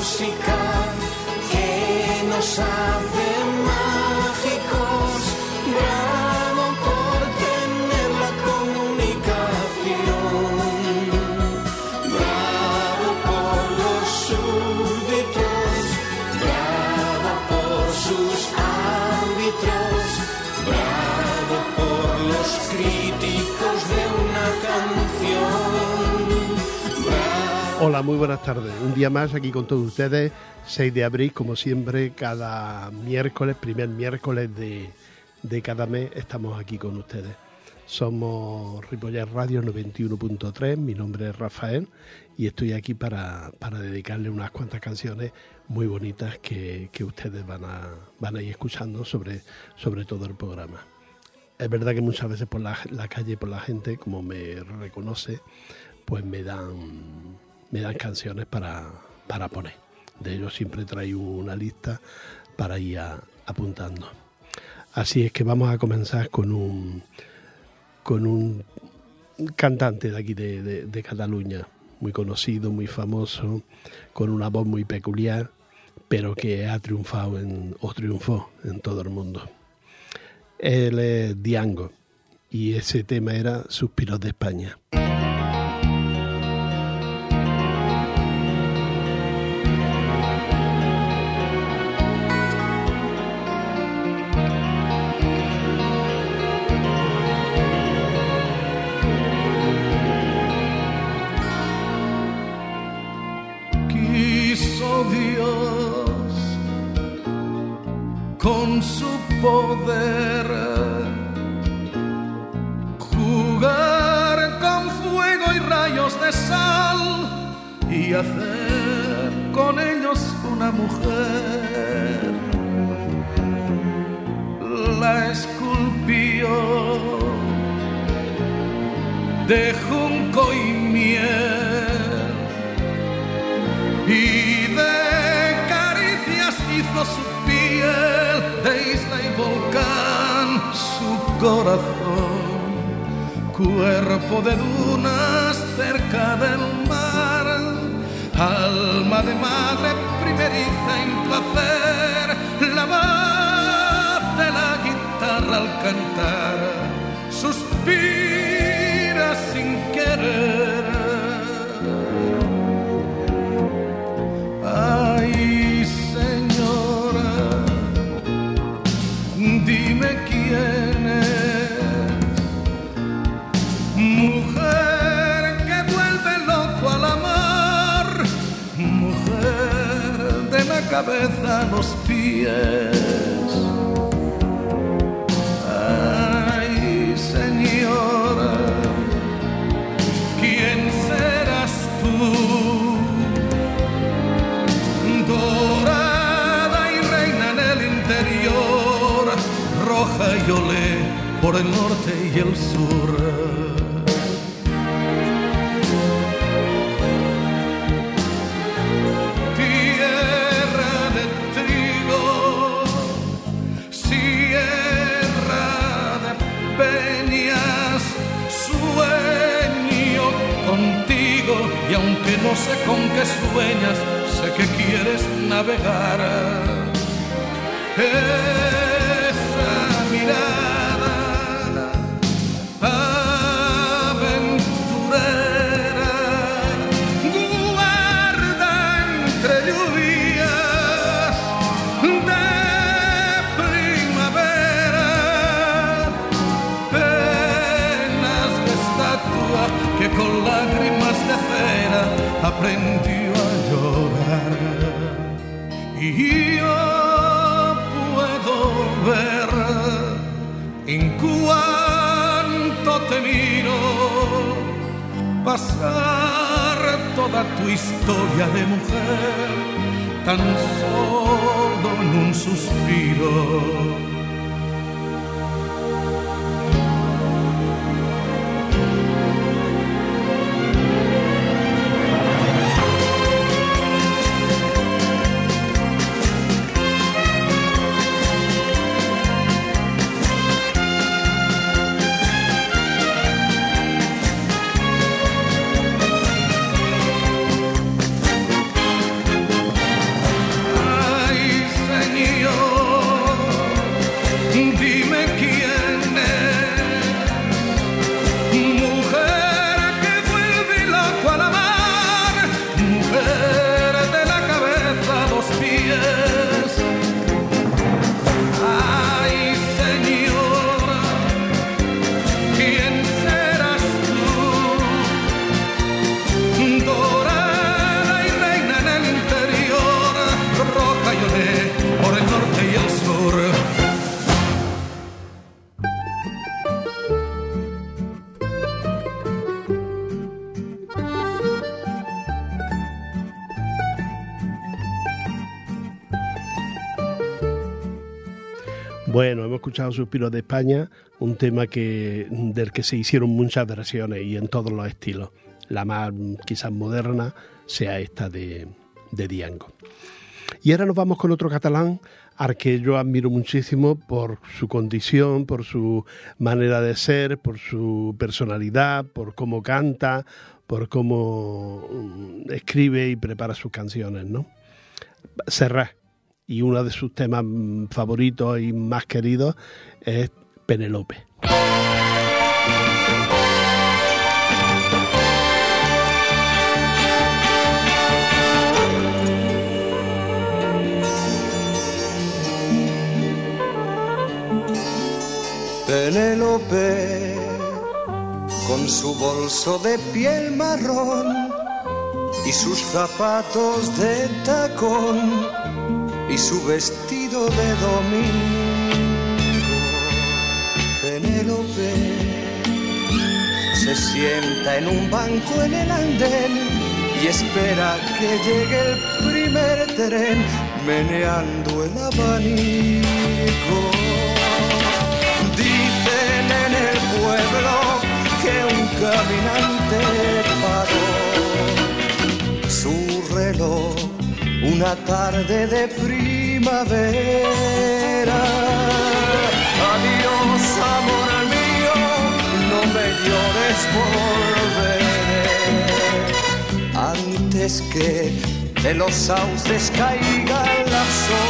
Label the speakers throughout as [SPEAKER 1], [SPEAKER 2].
[SPEAKER 1] música que nos hace
[SPEAKER 2] Hola, muy buenas tardes. Un día más aquí con todos ustedes, 6 de abril, como siempre, cada miércoles, primer miércoles de, de cada mes, estamos aquí con ustedes. Somos Ripollet Radio 91.3, mi nombre es Rafael y estoy aquí para, para dedicarle unas cuantas canciones muy bonitas que, que ustedes van a, van a ir escuchando sobre, sobre todo el programa. Es verdad que muchas veces por la, la calle, por la gente, como me reconoce, pues me dan me dan canciones para, para poner. De ellos siempre traigo una lista para ir apuntando. Así es que vamos a comenzar con un con un cantante de aquí de, de- de Cataluña, muy conocido, muy famoso, con una voz muy peculiar, pero que ha triunfado en, o triunfó en todo el mundo. Él es Diango y ese tema era Suspiros de España.
[SPEAKER 3] Jugar con fuego y rayos de sal y hacer con ellos una mujer. La esculpió de junco y miel y volcán su corazón, cuerpo de dunas cerca del mar, alma de madre primeriza en placer, la voz de la guitarra al cantar, suspira cabeza a los pies. Ay, señora, ¿quién serás tú? dorada y reina en el interior, roja y olé por el norte y el sur. No sé con qué sueñas, sé que quieres navegar. Esa aprendió a llorar. Y yo puedo ver en cuanto te miro pasar toda tu historia de mujer tan solo en un suspiro.
[SPEAKER 2] Escuchado Suspiros de España, un tema que, del que se hicieron muchas versiones y en todos los estilos. La más quizás moderna sea esta de, de Diango. Y ahora nos vamos con otro catalán al que yo admiro muchísimo por su condición, por su manera de ser, por su personalidad, por cómo canta, por cómo mm, escribe y prepara sus canciones, ¿no? Serrat y uno de sus temas favoritos y más queridos es Penelope.
[SPEAKER 4] Penélope, con su bolso de piel marrón y sus zapatos de tacón y su vestido de domingo. Penélope se sienta en un banco en el andén y espera que llegue el primer tren meneando el abanico. Dicen en el pueblo que un caminante paró su reloj una tarde de primavera. Adiós, amor mío, no me llores volveré. Antes que de los sauces caigan las hojas,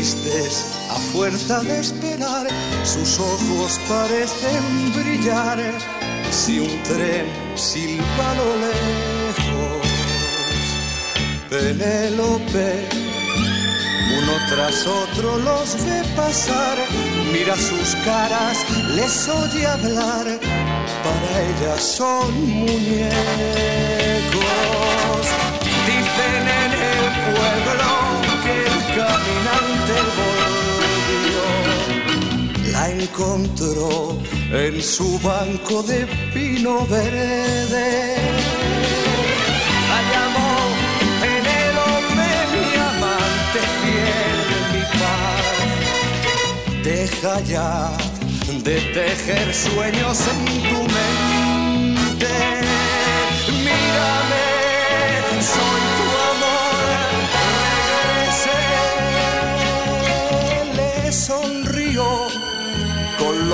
[SPEAKER 4] A fuerza de esperar, sus ojos parecen brillar si un tren silba lo lejos. Penélope, uno tras otro los ve pasar, mira sus caras, les oye hablar, para ellas son muñecos. Dicen en el pueblo caminante volvió. La encontró en su banco de pino verde. La llamó Penélope, mi amante fiel, mi paz. Deja ya de tejer sueños en tu mente. Mírame soy tu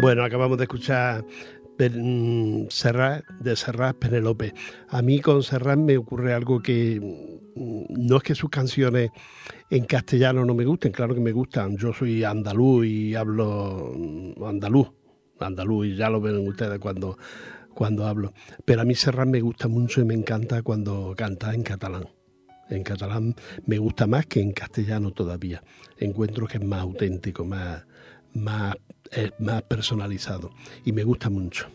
[SPEAKER 2] Bueno, acabamos de escuchar Serrat, de Serrat Penelope. A mí con Serrat me ocurre algo que mm, no es que sus canciones en castellano no me gusten, claro que me gustan. Yo soy andaluz y hablo mm, andaluz, andaluz y ya lo ven ustedes cuando, cuando hablo. Pero a mí Serrat me gusta mucho y me encanta cuando canta en catalán. En catalán me gusta más que en castellano todavía. Encuentro que es más auténtico, más, más es más personalizado y me gusta mucho.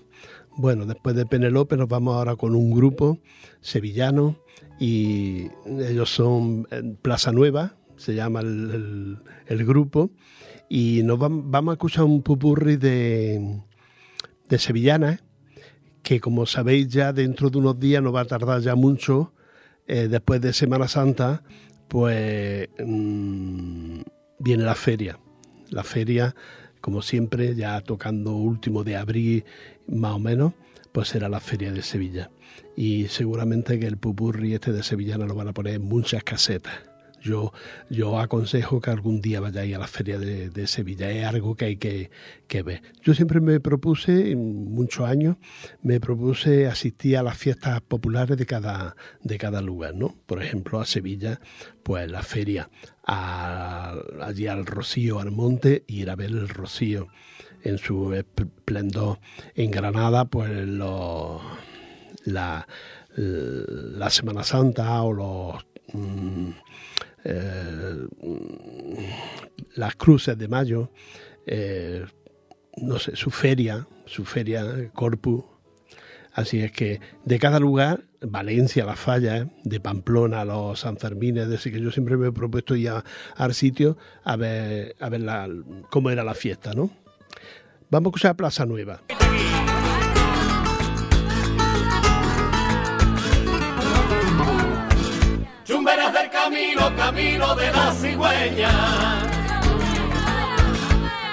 [SPEAKER 2] Bueno, después de Penelope nos vamos ahora con un grupo sevillano y ellos son Plaza Nueva, se llama el, grupo, y nos vamos, a escuchar un pupurri de, de sevillanas, que como sabéis ya dentro de unos días no va a tardar ya mucho, eh, después de Semana Santa, pues mm, viene la feria. La feria, como siempre, ya tocando último de abril más o menos, pues será la feria de Sevilla. Y seguramente que el pupurri este de Sevillana lo van a poner en muchas casetas. Yo, yo aconsejo que algún día vayáis a la feria de, Sevilla, es algo que hay que, que, ver. Yo siempre me propuse, en muchos años, me propuse asistir a las fiestas populares de cada, de cada lugar, ¿no? Por ejemplo, a Sevilla, pues la feria, allí al Rocío, al monte, y ir a ver el Rocío en su esplendor. En Granada, pues la, la Semana Santa o los... Mm, eh, las cruces de mayo, eh, no sé, su feria, su feria, Corpus. Así es que de cada lugar, Valencia, Las Fallas, de Pamplona, los Sanfermines, decir que yo siempre me he propuesto ir al sitio a ver, a ver cómo era la fiesta, ¿no? Vamos a escuchar Plaza Nueva.
[SPEAKER 5] Camino, de la cigüeña.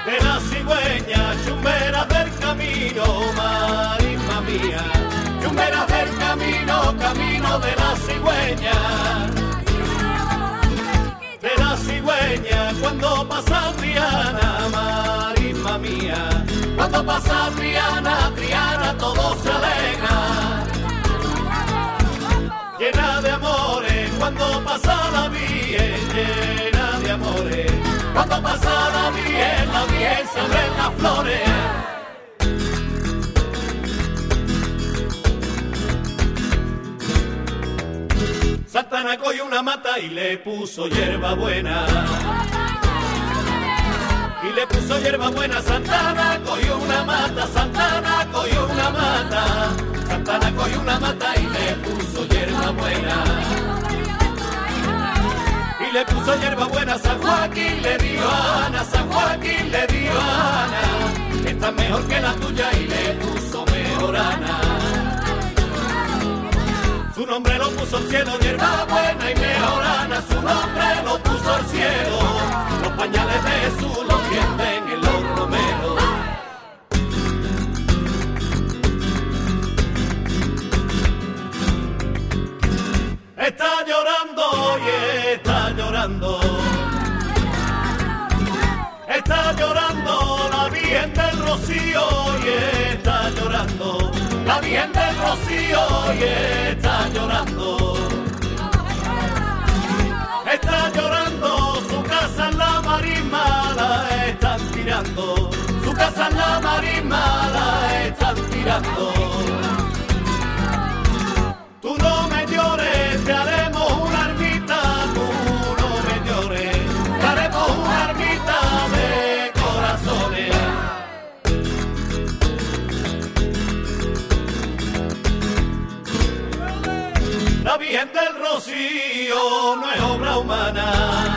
[SPEAKER 5] De la cigüeña, chumberas del camino, marisma mía. Chumberas del camino, camino de la cigüeña. De la cigüeña, cuando pasa Triana, marisma mía. Cuando pasa Triana, Triana, todo se alegra. Llena de amores, cuando pasa la llena de amores. Cuando pasa la bien, la bien se abren las flores. Santana cogió una mata y le puso hierba buena y le puso hierba buena Santana, cogió una mata, Santana cogió una mata, Santana cogió una mata y le puso hierba buena. Y le puso hierba buena San Joaquín, le dio Ana, San Joaquín le dio Ana, está mejor que la tuya y le puso mejor Ana. Su nombre lo puso el cielo, hierba buena y mejorana. Su nombre lo puso el cielo. Los pañales de Jesús los tienden en los llorando la Virgen del Rocío y está llorando la Virgen del Rocío y está llorando. Está llorando, su casa en la marisma la están tirando. Su casa en la marisma la están tirando. No es obra humana.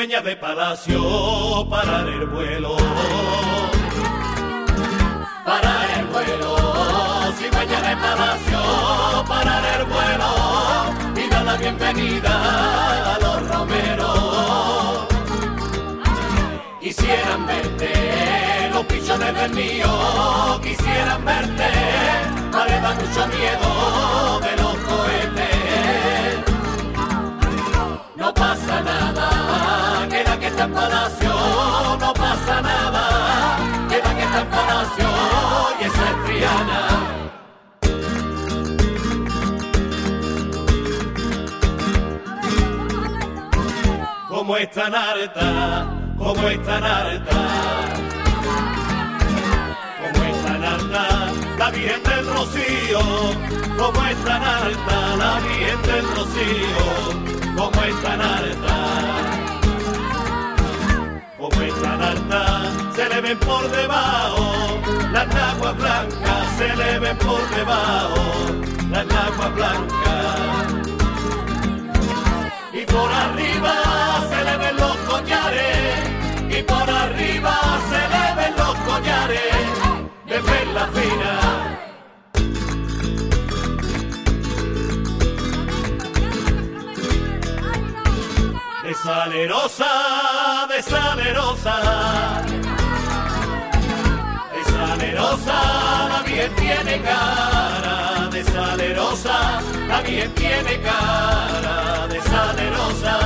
[SPEAKER 5] Cigüeña de palacio, parar el vuelo. Parar el vuelo, cigüeña de palacio, parar el vuelo y dar la bienvenida a los romeros. Quisieran verte los pichones del mío quisieran verte, vale da mucho miedo de los cohetes. Palacio, no pasa nada, queda que está en palacio y esa es Triana. Como es tan como es tan como es tan la Virgen del Rocío, como es tan la Virgen del Rocío, como es tan como es tan alta, se le ven por debajo, las naguas blancas se le ven por debajo, las naguas blancas. Y por arriba se le ven los collares, y por arriba se le ven los collares. De perla fina. De salerosa, de salerosa, de salerosa, la bien tiene cara, de salerosa, la bien tiene cara, de salerosa,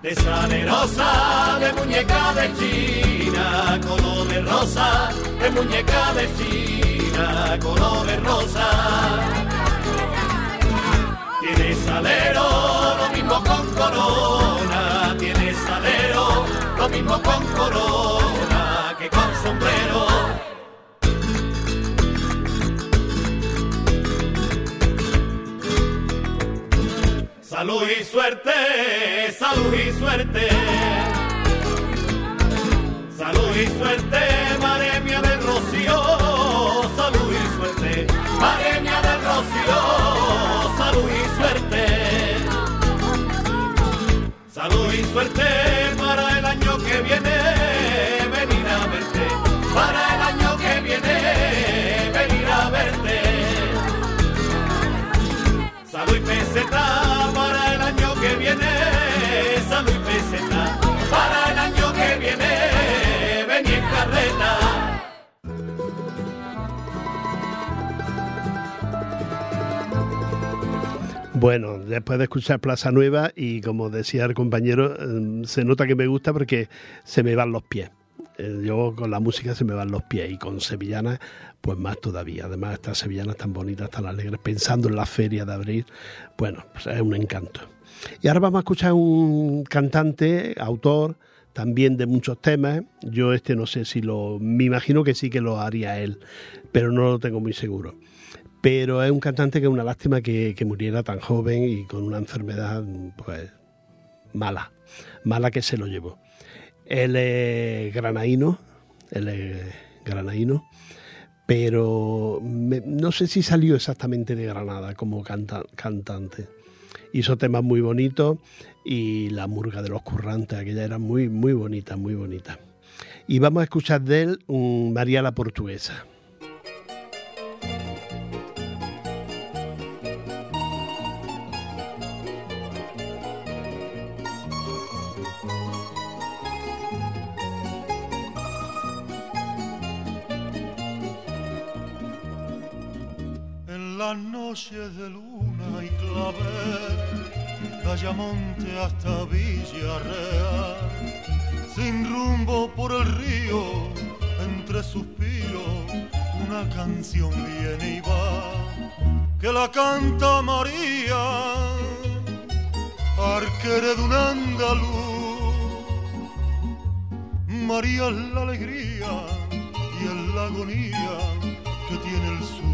[SPEAKER 5] de salerosa, de muñeca de China, color de rosa, de muñeca de China, color de rosa. Tiene salero, lo mismo con corona. Tiene salero, lo mismo con corona que con sombrero. Salud y suerte, salud y suerte. Salud y suerte, madre mía del rocío. Salud y suerte, madre del rocío. Suerte para el año que viene. Venir a verte. Para el año que viene. Venir a verte. Salud y para el año que viene.
[SPEAKER 2] Bueno, después de escuchar Plaza Nueva y como decía el compañero, eh, se nota que me gusta porque se me van los pies. Eh, Yo con la música se me van los pies y con sevillanas pues más todavía. Además estas sevillanas tan bonitas, tan alegres, pensando en la feria de abril, bueno, pues es un encanto. Y ahora vamos a escuchar un cantante, autor también de muchos temas. Yo este no sé si lo, me imagino que sí que lo haría él, pero no lo tengo muy seguro pero es un cantante que es una lástima que, muriera tan joven y con una enfermedad pues mala, mala que se lo llevó. Él es granaíno, él es granaíno, pero no sé si salió exactamente de Granada como canta, cantante. Hizo temas muy bonitos y la murga de los currantes, aquella era muy, muy bonita, muy bonita. Y vamos a escuchar de él María la Portuguesa.
[SPEAKER 6] De luna y clavel, Ayamonte hasta Villarreal, sin rumbo por el río, entre suspiros, una canción viene y va, que la canta María, arquere de un andaluz. María es la alegría y es la agonía que tiene el sur.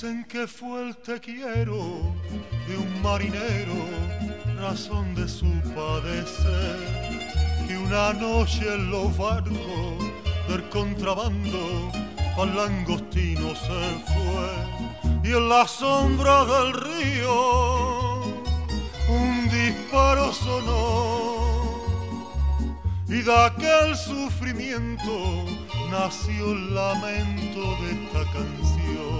[SPEAKER 6] Dicen que fue el te quiero de un marinero, razón de su padecer, que una noche en los barcos del contrabando al langostino se fue. Y en la sombra del río un disparo sonó. Y de aquel sufrimiento nació el lamento de esta canción.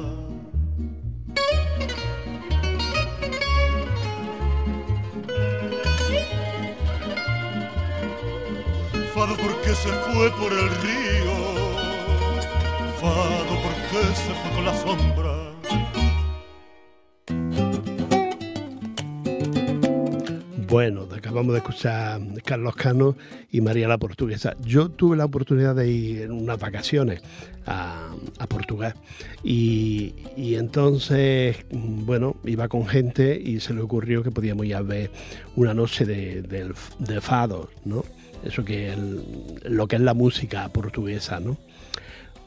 [SPEAKER 6] Fado porque se fue por el río, fado porque se fue con la sombra.
[SPEAKER 2] Bueno, acabamos de escuchar Carlos Cano y María la Portuguesa. Yo tuve la oportunidad de ir en unas vacaciones a, Portugal y, entonces, bueno, iba con gente y se le ocurrió que podíamos ir a ver una noche de, de, fados, ¿no? Eso que el, lo que es la música portuguesa, ¿no?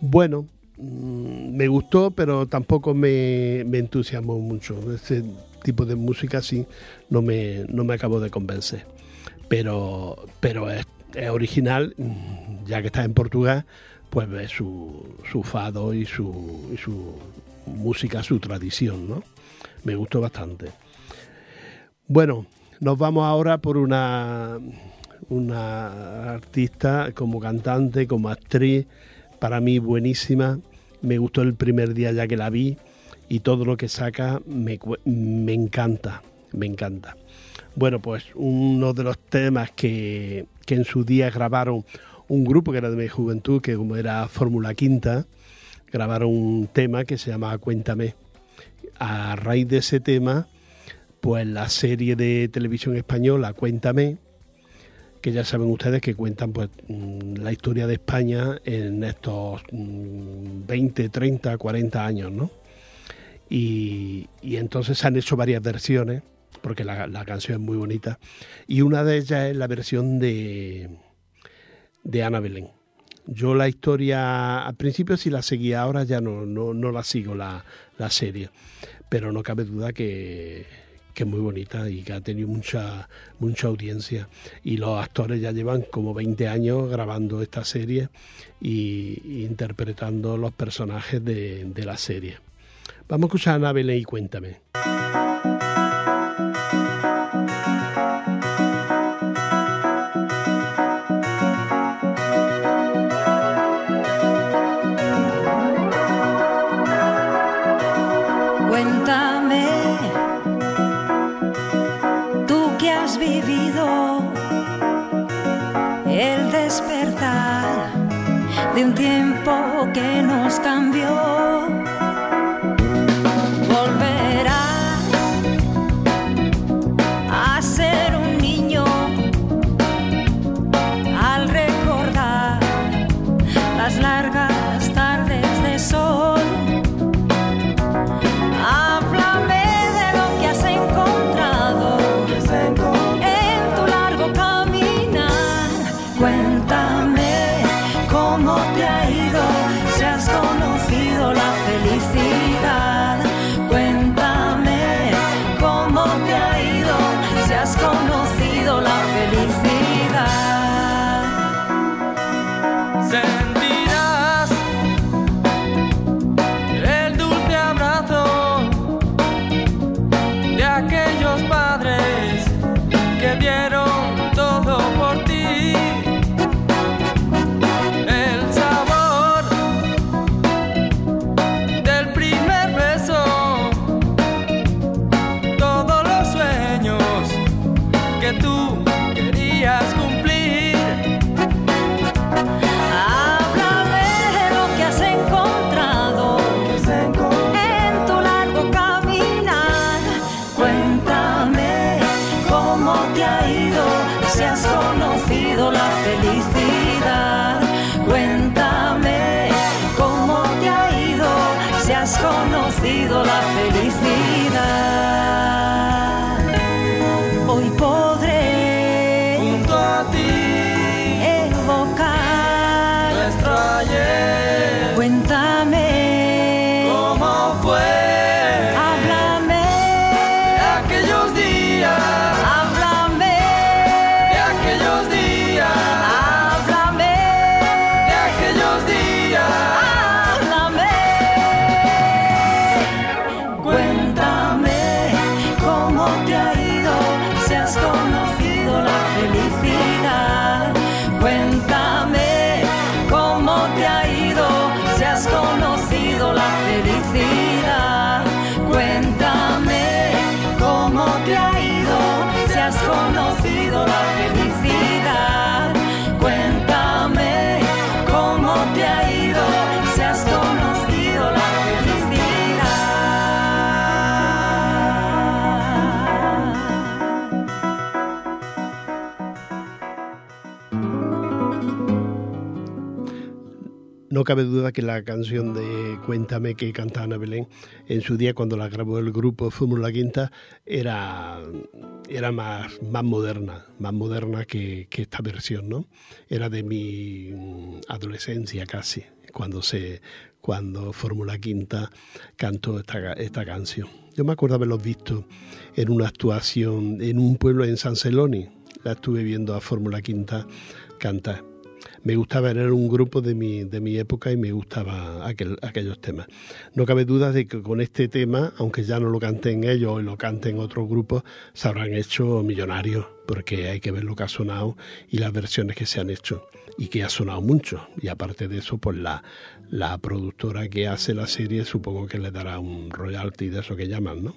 [SPEAKER 2] Bueno, me gustó, pero tampoco me, me entusiasmó mucho. Este tipo de música sí no me, no me acabó de convencer. Pero, pero es, es original, ya que está en Portugal, pues ve su, su fado y su, y su música, su tradición, ¿no? Me gustó bastante. Bueno, nos vamos ahora por una, una artista como cantante, como actriz, para mí buenísima. Me gustó el primer día ya que la vi y todo lo que saca me, me encanta, me encanta. Bueno, pues uno de los temas que, que, en su día grabaron un grupo que era de mi juventud, que como era Fórmula Quinta, grabaron un tema que se llama Cuéntame. A raíz de ese tema, pues la serie de televisión española Cuéntame, que ya saben ustedes que cuentan pues la historia de España en estos 20, 30, 40 años, ¿no? Y, y entonces han hecho varias versiones, porque la, la, canción es muy bonita, y una de ellas es la versión de, de Ana Belén. Yo la historia, al principio sí la seguía, ahora ya no, no, no la sigo la, la serie, pero no cabe duda que, que es muy bonita y que ha tenido mucha, mucha audiencia. Y los actores ya llevan como 20 años grabando esta serie y, interpretando los personajes de, de, la serie. Vamos a escuchar a Anabel y cuéntame. No cabe duda que la canción de Cuéntame que canta Ana Belén en su día cuando la grabó el grupo Fórmula la Quinta era, era más, más moderna, más moderna que, esta versión, ¿no? Era de mi adolescencia casi, cuando se cuando Fórmula Quinta cantó esta, esta canción. Yo me acuerdo haberlos visto en una actuación en un pueblo en San Celoni. La estuve viendo a Fórmula Quinta cantar me gustaba, era un grupo de mi, de mi época y me gustaba aquel, aquellos temas. No cabe duda de que con este tema, aunque ya no lo canten ellos o lo canten otros grupos, se habrán hecho millonarios, porque hay que ver lo que ha sonado y las versiones que se han hecho y que ha sonado mucho. Y aparte de eso, pues la, la productora que hace la serie supongo que le dará un royalty de eso que llaman, ¿no?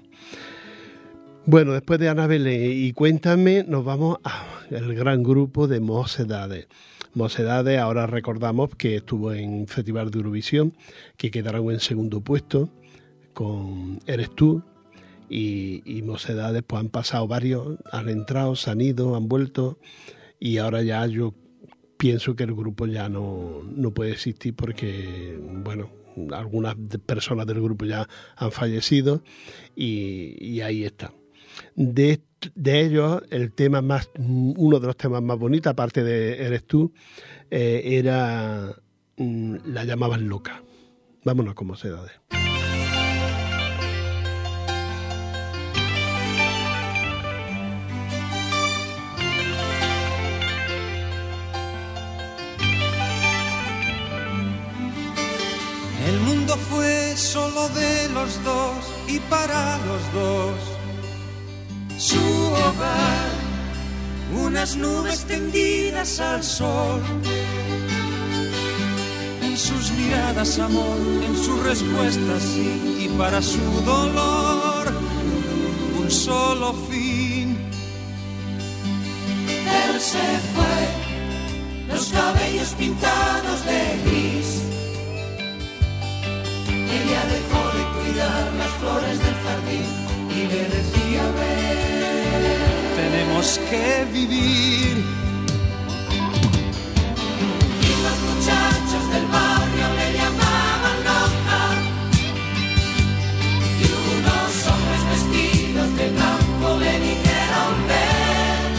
[SPEAKER 2] Bueno, después de Anabel y Cuéntame, nos vamos al gran grupo de Mocedades. Mocedades, ahora recordamos que estuvo en Festival de Eurovisión, que quedaron en segundo puesto con Eres tú. Y, y Mocedades pues han pasado varios, han entrado, se han ido, han vuelto y ahora ya yo pienso que el grupo ya no, no puede existir porque, bueno, algunas personas del grupo ya han fallecido y, y ahí está. De, de ellos, el tema más, uno de los temas más bonitos, aparte de Eres tú, eh, era mm, La llamaban loca. Vámonos como sedades.
[SPEAKER 4] El mundo fue solo de los dos y para los dos su hogar, unas nubes tendidas al sol. En sus miradas amor, en sus respuestas sí, y para su dolor un solo fin.
[SPEAKER 1] Él se fue, los cabellos pintados de gris. Ella dejó de cuidar las flores del jardín y le decía, ven,
[SPEAKER 4] tenemos que vivir.
[SPEAKER 1] Y los muchachos del barrio le llamaban loca. Y unos hombres vestidos de blanco le dijeron, ven.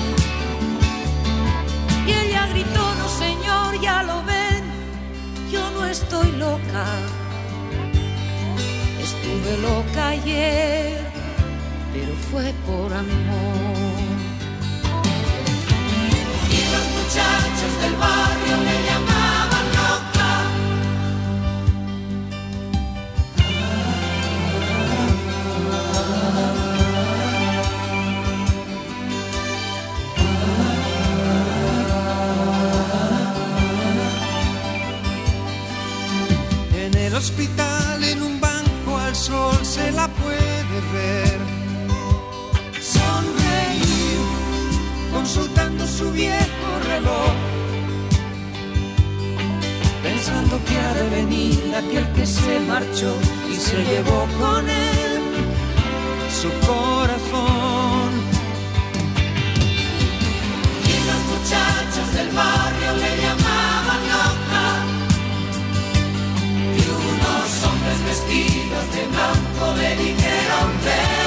[SPEAKER 7] Y ella gritó, no señor, ya lo ven, yo no estoy loca. Estuve loca ayer, fue por amor.
[SPEAKER 1] Y los muchachos del barrio le llamaban loca.
[SPEAKER 4] En el hospital, en un banco al sol se la puede ver. Consultando su viejo reloj.
[SPEAKER 1] pensando que ha de venir aquel que se marchó y se llevó con él
[SPEAKER 4] su corazón.
[SPEAKER 1] Y los muchachos del barrio le llamaban loca. Y unos hombres vestidos de blanco le dijeron ven.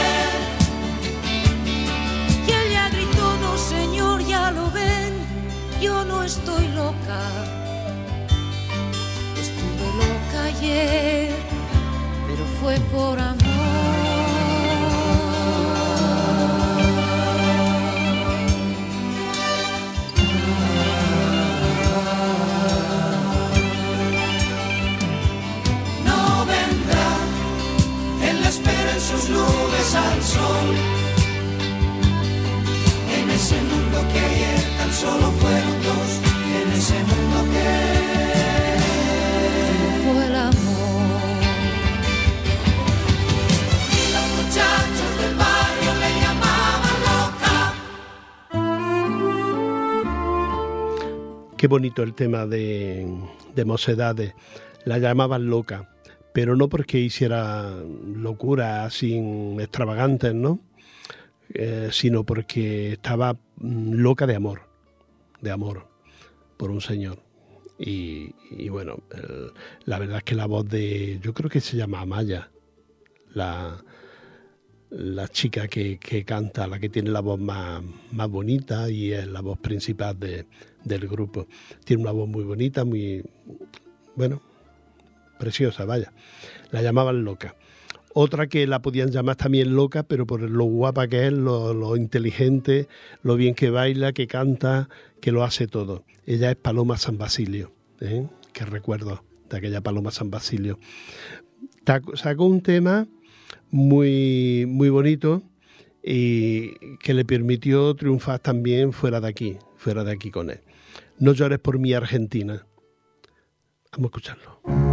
[SPEAKER 7] Pero fue por amor.
[SPEAKER 1] no vendrá. Él espera en sus nubes al sol. En ese mundo que ayer tan solo fueron dos. En ese mundo que
[SPEAKER 2] Qué bonito el tema de, de Mocedades. La llamaban loca, pero no porque hiciera locuras así extravagantes, ¿no? Eh, sino porque estaba mm, loca de amor, de amor por un señor. Y, y bueno, la verdad es que la voz de, yo creo que se llama Amaya, la, la chica que, que canta, la que tiene la voz más, más bonita y es la voz principal de- del grupo. Tiene una voz muy bonita, muy, bueno, preciosa, vaya. La llamaban loca. Otra que la podían llamar también loca, pero por lo guapa que es, lo, inteligente, lo bien que baila, que canta, que lo hace todo. Ella es Paloma San Basilio, ¿eh? que recuerdo de aquella Paloma San Basilio. Sacó un tema muy, muy bonito y que le permitió triunfar también fuera de aquí, fuera de aquí con él. No llores por mi Argentina. Vamos a escucharlo.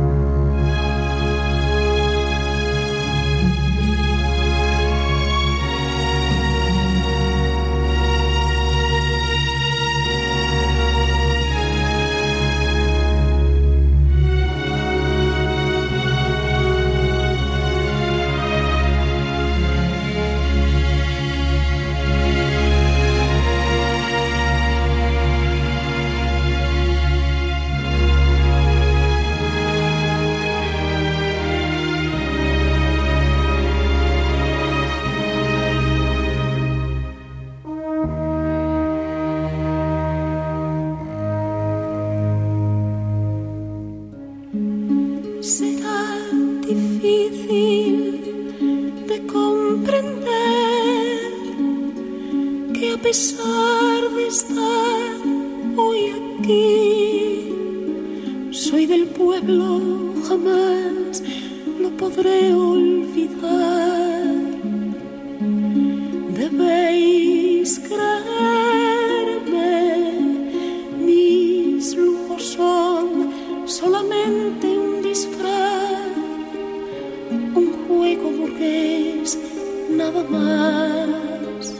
[SPEAKER 7] Más.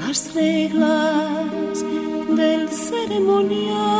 [SPEAKER 7] Las reglas
[SPEAKER 8] del ceremonial.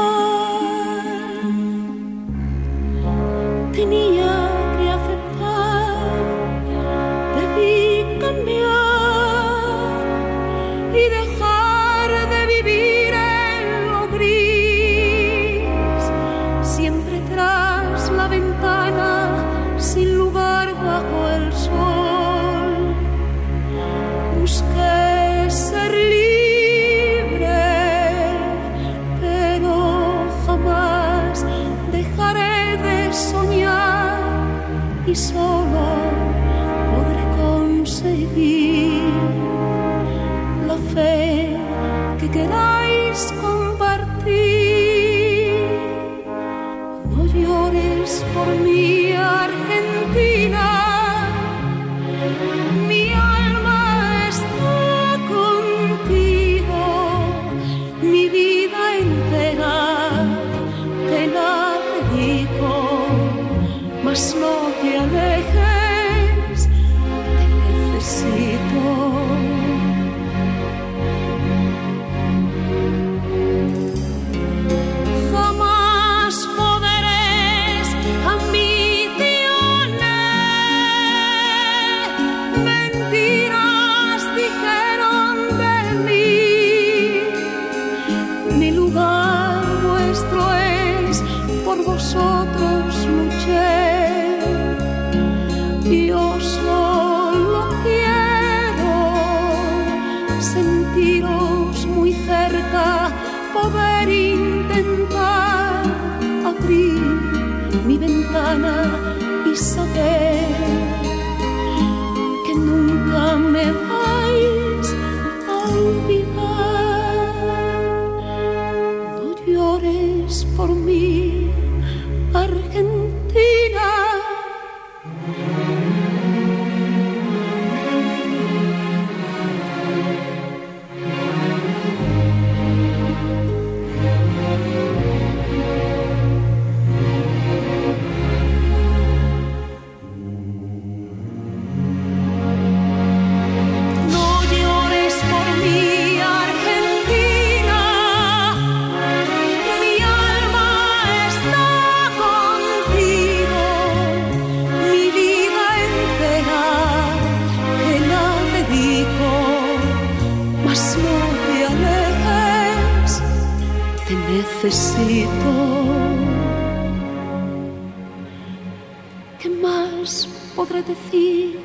[SPEAKER 8] Podré decir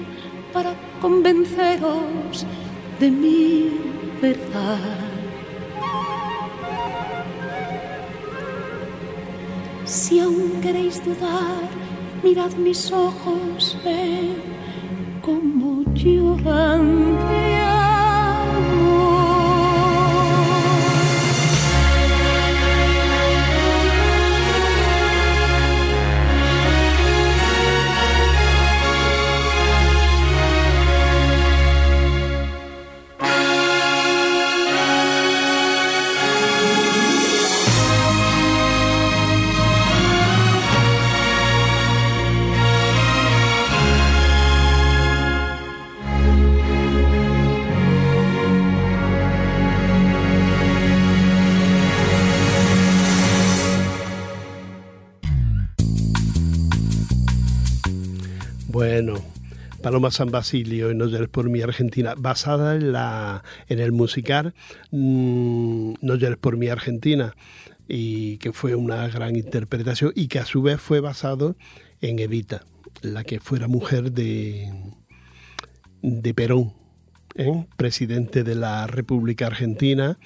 [SPEAKER 8] para convenceros de mi verdad? Si aún queréis dudar, mirad mis ojos, ved cómo lloran
[SPEAKER 2] Paloma San Basilio en No llores por mi Argentina, basada en, la, en el musical mm, No llores por mi Argentina, y que fue una gran interpretación y que a su vez fue basado en Evita, la que fuera mujer de, de Perón, ¿eh? presidente de la República Argentina,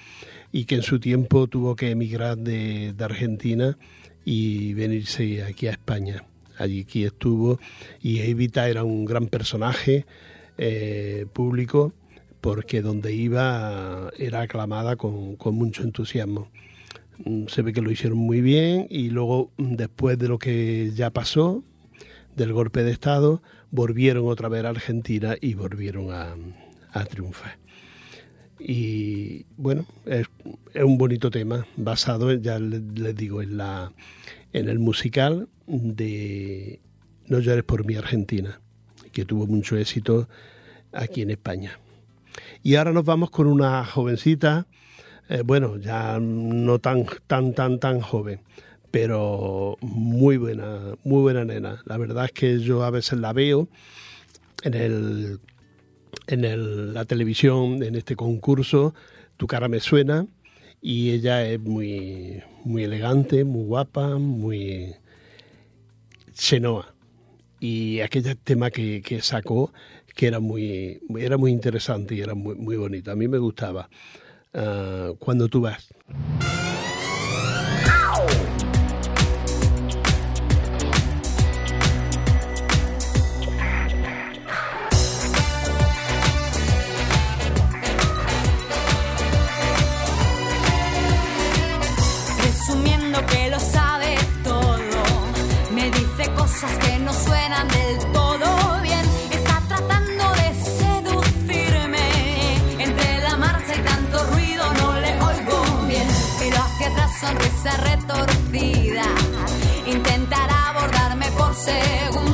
[SPEAKER 2] y que en su tiempo tuvo que emigrar de, de Argentina y venirse aquí a España. Allí aquí estuvo y Evita era un gran personaje eh, público porque donde iba era aclamada con, mucho entusiasmo. Mm, Se ve que lo hicieron muy bien y luego mm, después de lo que ya pasó, del golpe de Estado, volvieron otra vez a Argentina y volvieron a, triunfar. Y bueno, es, es un bonito tema basado, ya les digo, en, la, en el musical de No llores por mi Argentina, que tuvo mucho éxito aquí en España. Y ahora nos vamos con una jovencita eh, bueno, ya no tan, tan, tan, tan joven, pero muy buena, muy buena nena. La verdad es que yo a veces la veo en el en el, la televisión, en este concurso, Tu cara me suena, y ella es muy, muy elegante, muy guapa, muy chenoa. Y aquel tema que, que sacó, que era muy, era muy interesante y era muy, muy bonito. A mí me gustaba. Uh, cuando tú vas.
[SPEAKER 7] Sonrisa retorcida. Intentará abordarme por segunda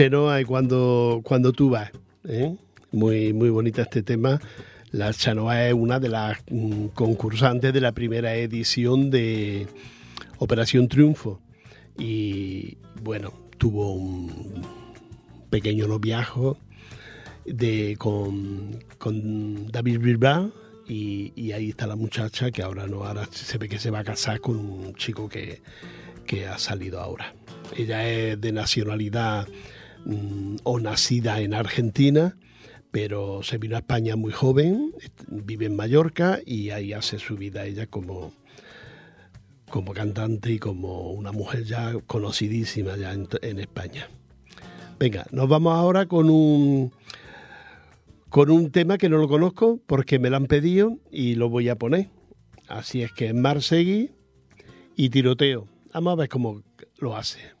[SPEAKER 2] Chenoa y cuando, cuando tú vas. ¿eh? Muy, muy bonita este tema. La Chanoa es una de las mm, concursantes de la primera edición de Operación Triunfo. Y bueno, tuvo un pequeño noviajo de, con, con David Bilbao. Y, y ahí está la muchacha que ahora no, ahora se ve que se va a casar con un chico que, que ha salido ahora. Ella es de nacionalidad mm, o nacida en Argentina, pero se vino a España muy joven, vive en Mallorca y ahí hace su vida ella como, como cantante y como una mujer ya conocidísima ya en, en España. Venga, nos vamos ahora con un con un tema que no lo conozco porque me lo han pedido y lo voy a poner. Así es que es Marsegui y tiroteo. Vamos a ver cómo lo hace.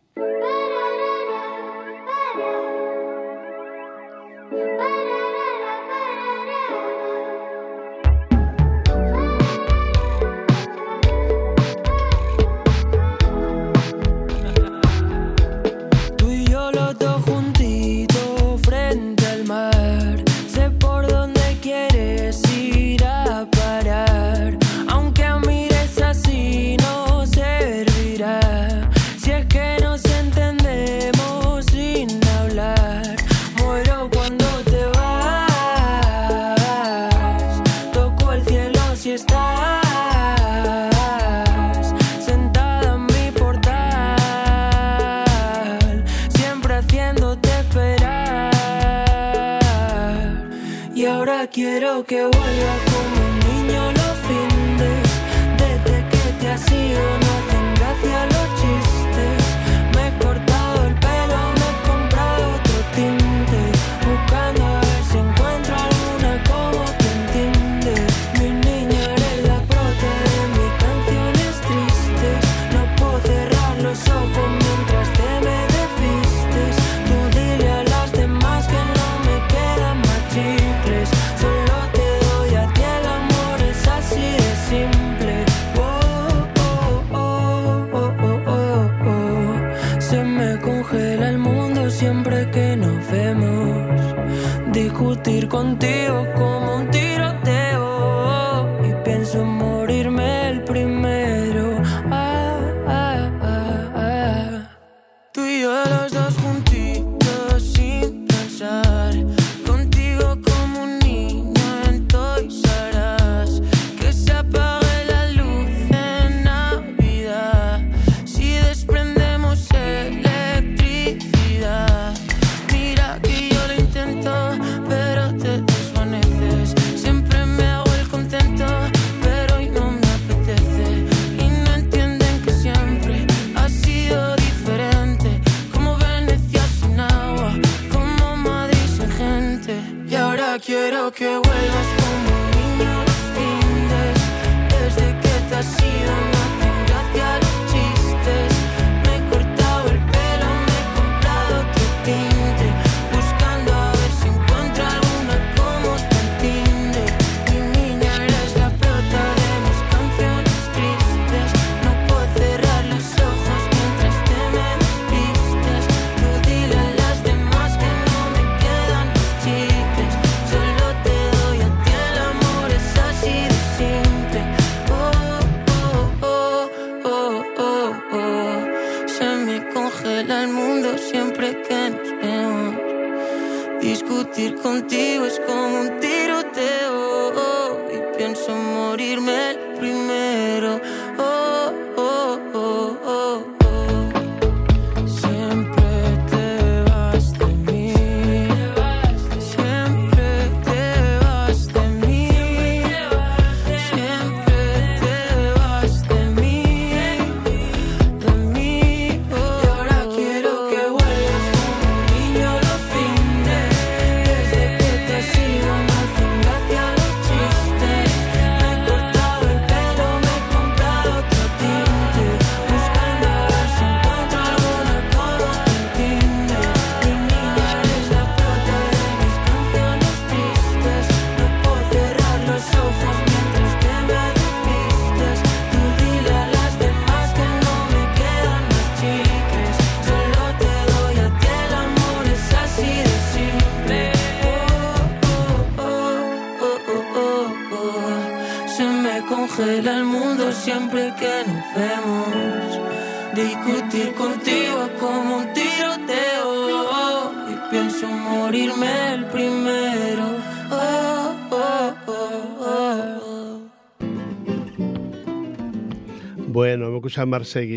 [SPEAKER 9] Susan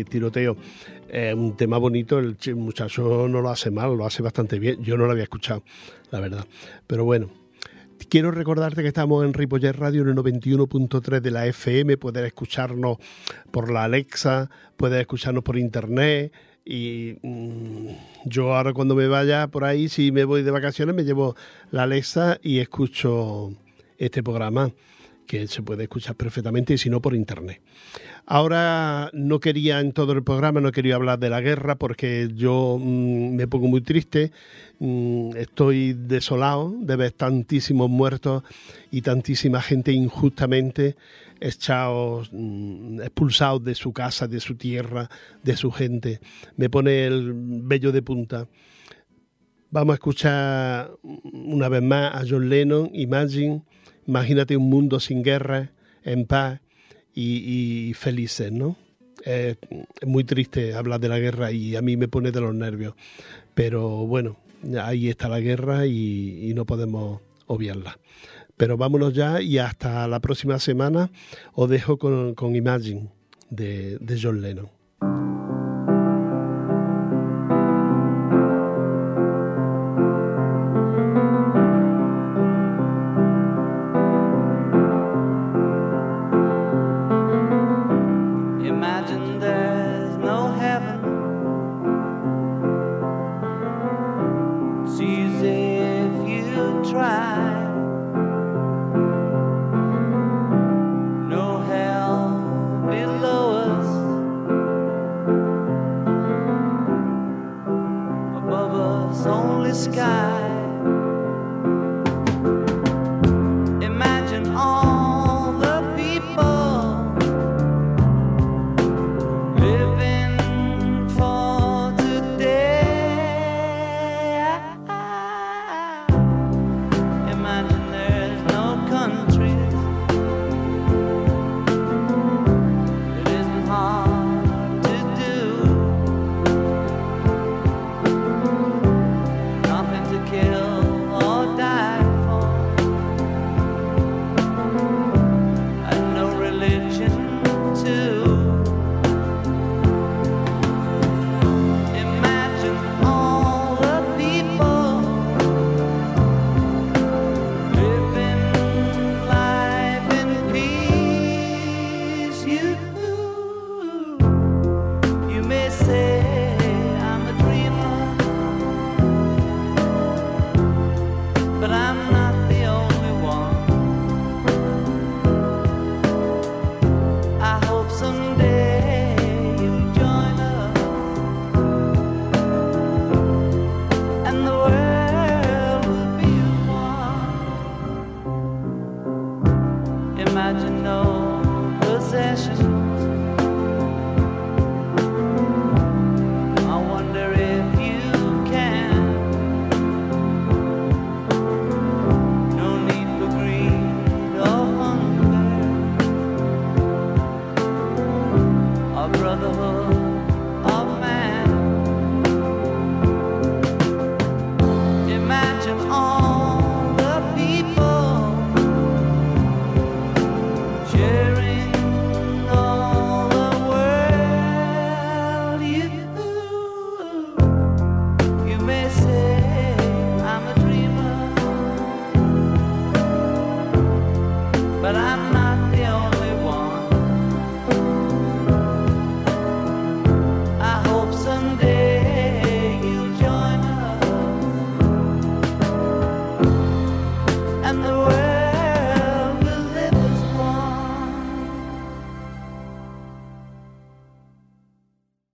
[SPEAKER 9] Tiroteo.
[SPEAKER 2] Eh, un tema bonito, el muchacho no lo hace mal, lo hace bastante bien. Yo no lo había escuchado, la verdad. Pero bueno. Quiero recordarte que estamos en Ripoller Radio en el 91.3 de la FM. Puedes escucharnos por la Alexa, puedes escucharnos por internet. Y mm, yo ahora cuando me vaya por ahí, si me voy de vacaciones, me llevo la Alexa y escucho este programa que se puede escuchar perfectamente y si no por internet. Ahora no quería en todo el programa, no quería hablar de la guerra porque yo mm, me pongo muy triste, mm, estoy desolado de ver tantísimos muertos y tantísima gente injustamente echados, mm, expulsados de su casa, de su tierra, de su gente. Me pone el vello de punta. Vamos a escuchar una vez más a John Lennon, y Imagine. Imagínate un mundo sin guerra, en paz y, y felices, ¿no? Es muy triste hablar de la guerra y a mí me pone de los nervios. Pero bueno, ahí está la guerra y, y no podemos obviarla. Pero vámonos ya y hasta la próxima semana os dejo con, con Imagine de, de John Lennon.